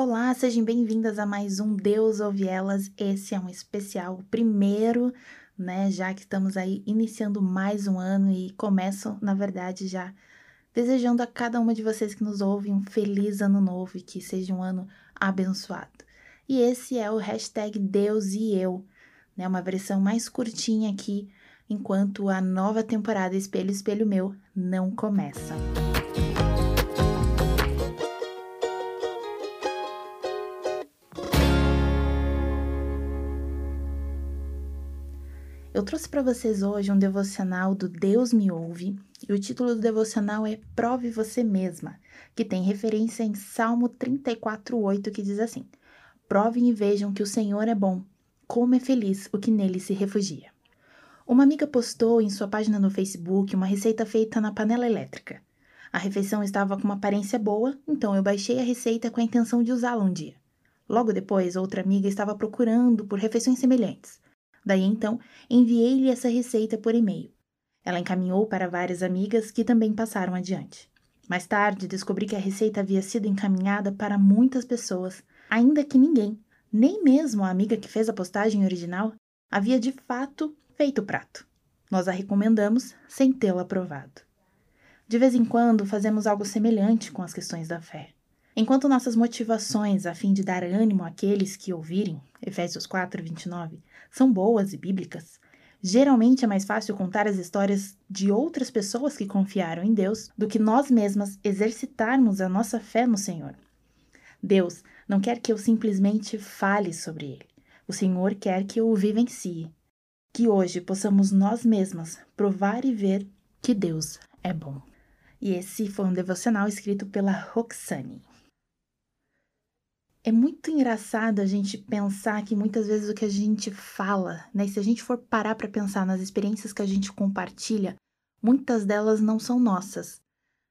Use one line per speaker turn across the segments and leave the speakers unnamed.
Olá, sejam bem-vindas a mais um Deus Ouve Elas. Esse é um especial, o primeiro, né? Já que estamos aí iniciando mais um ano e começo, na verdade, já desejando a cada uma de vocês que nos ouve um feliz ano novo e que seja um ano abençoado. E esse é o hashtag Deus e Eu, né? Uma versão mais curtinha aqui, enquanto a nova temporada Espelho Espelho Meu não começa. Eu trouxe para vocês hoje um devocional do Deus Me Ouve, e o título do devocional é Prove Você Mesma, que tem referência em Salmo 34:8, que diz assim: Provem e vejam que o Senhor é bom, como é feliz o que nele se refugia. Uma amiga postou em sua página no Facebook uma receita feita na panela elétrica. A refeição estava com uma aparência boa, então eu baixei a receita com a intenção de usá-la um dia. Logo depois, outra amiga estava procurando por refeições semelhantes. Daí então, enviei-lhe essa receita por e-mail. Ela encaminhou para várias amigas que também passaram adiante. Mais tarde, descobri que a receita havia sido encaminhada para muitas pessoas, ainda que ninguém, nem mesmo a amiga que fez a postagem original, havia de fato feito o prato. Nós a recomendamos sem tê-la aprovado. De vez em quando fazemos algo semelhante com as questões da fé. Enquanto nossas motivações a fim de dar ânimo àqueles que ouvirem, Efésios 4, 29, são boas e bíblicas, geralmente é mais fácil contar as histórias de outras pessoas que confiaram em Deus do que nós mesmas exercitarmos a nossa fé no Senhor. Deus não quer que eu simplesmente fale sobre Ele. O Senhor quer que eu o vivencie. Que hoje possamos nós mesmas provar e ver que Deus é bom. E esse foi um devocional escrito pela Roxane. É muito engraçado a gente pensar que muitas vezes o que a gente fala, né, se a gente for parar para pensar nas experiências que a gente compartilha, muitas delas não são nossas,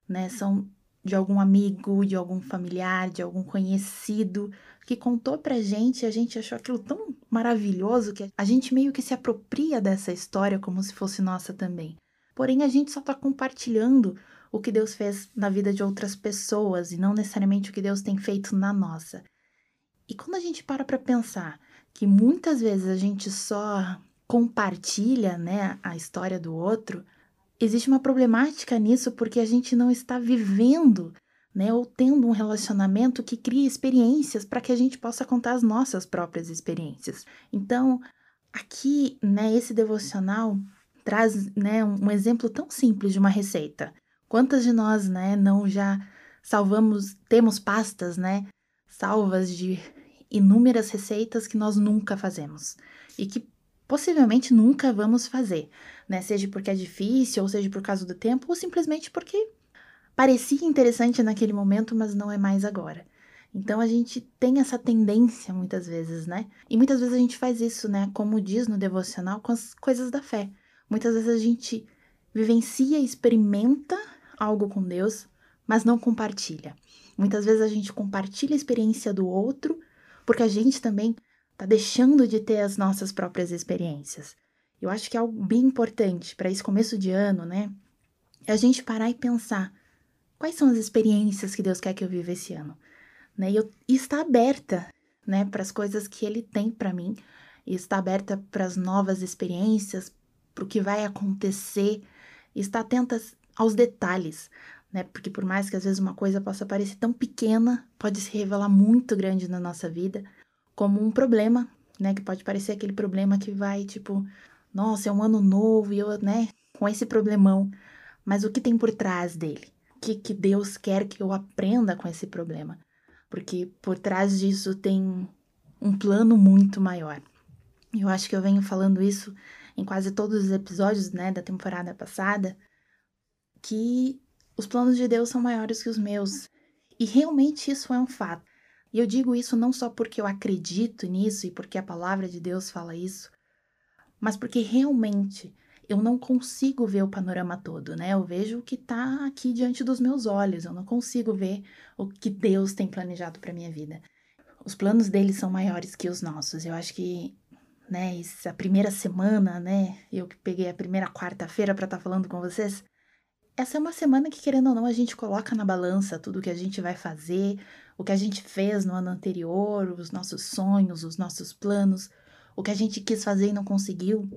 né? São de algum amigo, de algum familiar, de algum conhecido que contou pra gente e a gente achou aquilo tão maravilhoso que a gente meio que se apropria dessa história como se fosse nossa também. Porém, a gente só tá compartilhando o que Deus fez na vida de outras pessoas e não necessariamente o que Deus tem feito na nossa. E quando a gente para para pensar que muitas vezes a gente só compartilha, né, a história do outro, existe uma problemática nisso porque a gente não está vivendo, né, ou tendo um relacionamento que cria experiências para que a gente possa contar as nossas próprias experiências. Então, aqui, né, esse devocional traz, né, um exemplo tão simples de uma receita. Quantas de nós, né, não já salvamos, temos pastas, né, salvas de inúmeras receitas que nós nunca fazemos e que possivelmente nunca vamos fazer, né? Seja porque é difícil, ou seja por causa do tempo, ou simplesmente porque parecia interessante naquele momento, mas não é mais agora. Então a gente tem essa tendência muitas vezes, né? E muitas vezes a gente faz isso, né? Como diz no devocional, com as coisas da fé. Muitas vezes a gente vivencia, experimenta algo com Deus, mas não compartilha. Muitas vezes a gente compartilha a experiência do outro, porque a gente também está deixando de ter as nossas próprias experiências. Eu acho que é algo bem importante para esse começo de ano, né? É a gente parar e pensar quais são as experiências que Deus quer que eu viva esse ano, né? E, eu, e estar aberta, né, para as coisas que Ele tem para mim, e estar aberta para as novas experiências, para o que vai acontecer, e estar atenta aos detalhes, né? Porque por mais que às vezes uma coisa possa parecer tão pequena, pode se revelar muito grande na nossa vida, como um problema, né? Que pode parecer aquele problema que vai, tipo, nossa, é um ano novo e eu, né, com esse problemão. Mas o que tem por trás dele? O que, que Deus quer que eu aprenda com esse problema? Porque por trás disso tem um plano muito maior. Eu acho que eu venho falando isso em quase todos os episódios, né, da temporada passada, que os planos de Deus são maiores que os meus. E realmente isso é um fato. E eu digo isso não só porque eu acredito nisso e porque a palavra de Deus fala isso, mas porque realmente eu não consigo ver o panorama todo, né? Eu vejo o que está aqui diante dos meus olhos, eu não consigo ver o que Deus tem planejado para minha vida. Os planos dele são maiores que os nossos. Eu acho que, né, essa primeira semana, né, eu que peguei a primeira quarta-feira para estar tá falando com vocês, essa é uma semana que, querendo ou não, a gente coloca na balança tudo que a gente vai fazer, o que a gente fez no ano anterior, os nossos sonhos, os nossos planos, o que a gente quis fazer e não conseguiu.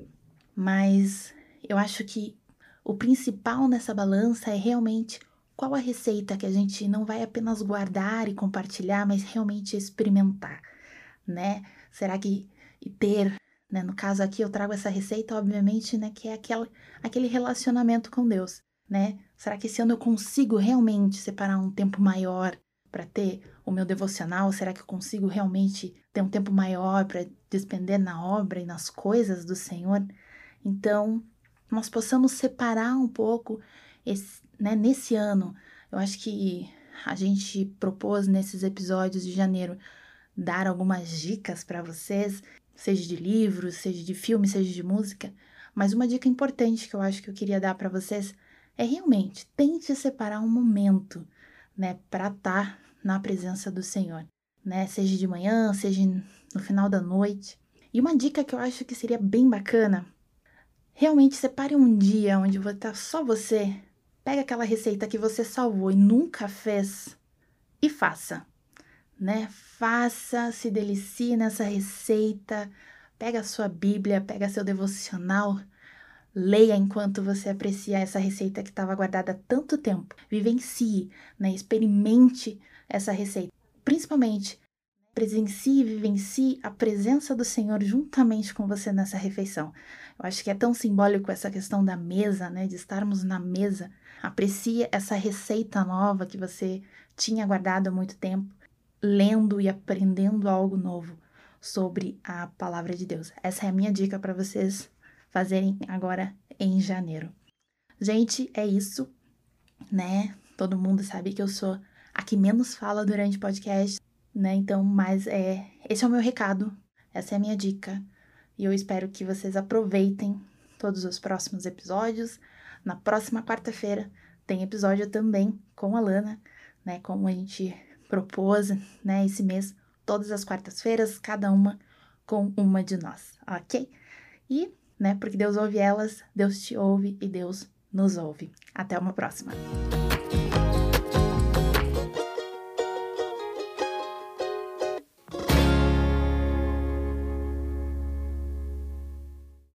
Mas eu acho que o principal nessa balança é realmente qual a receita que a gente não vai apenas guardar e compartilhar, mas realmente experimentar, né? Será que ter, né? No caso aqui eu trago essa receita, obviamente, né? Que é aquela, aquele relacionamento com Deus, né? Será que esse ano eu consigo realmente separar um tempo maior para ter o meu devocional? Será que eu consigo realmente ter um tempo maior para despender na obra e nas coisas do Senhor? Então, nós possamos separar um pouco esse, né, nesse ano. Eu acho que a gente propôs nesses episódios de janeiro dar algumas dicas para vocês, seja de livros, seja de filme, seja de música, mas uma dica importante que eu acho que eu queria dar para vocês é realmente tente separar um momento, né, para estar tá na presença do Senhor, né? Seja de manhã, seja no final da noite. E uma dica que eu acho que seria bem bacana, realmente separe um dia onde vai estar só você, pega aquela receita que você salvou e nunca fez e faça, né? Faça, se delicie nessa receita, pega a sua Bíblia, pega seu devocional, Leia enquanto você aprecia essa receita que estava guardada há tanto tempo. Vivencie, né? experimente essa receita. Principalmente, presencie vivencie a presença do Senhor juntamente com você nessa refeição. Eu acho que é tão simbólico essa questão da mesa, né? De estarmos na mesa. Aprecie essa receita nova que você tinha guardado há muito tempo, lendo e aprendendo algo novo sobre a palavra de Deus. Essa é a minha dica para vocês fazerem agora em janeiro. Gente, é isso, né? Todo mundo sabe que eu sou a que menos fala durante o podcast, né? Então, mas é, esse é o meu recado, essa é a minha dica. E eu espero que vocês aproveitem todos os próximos episódios. Na próxima quarta-feira tem episódio também com a Lana, né? Como a gente propôs, né, esse mês, todas as quartas-feiras, cada uma com uma de nós, ok? E né? Porque Deus ouve elas, Deus te ouve e Deus nos ouve. Até uma próxima.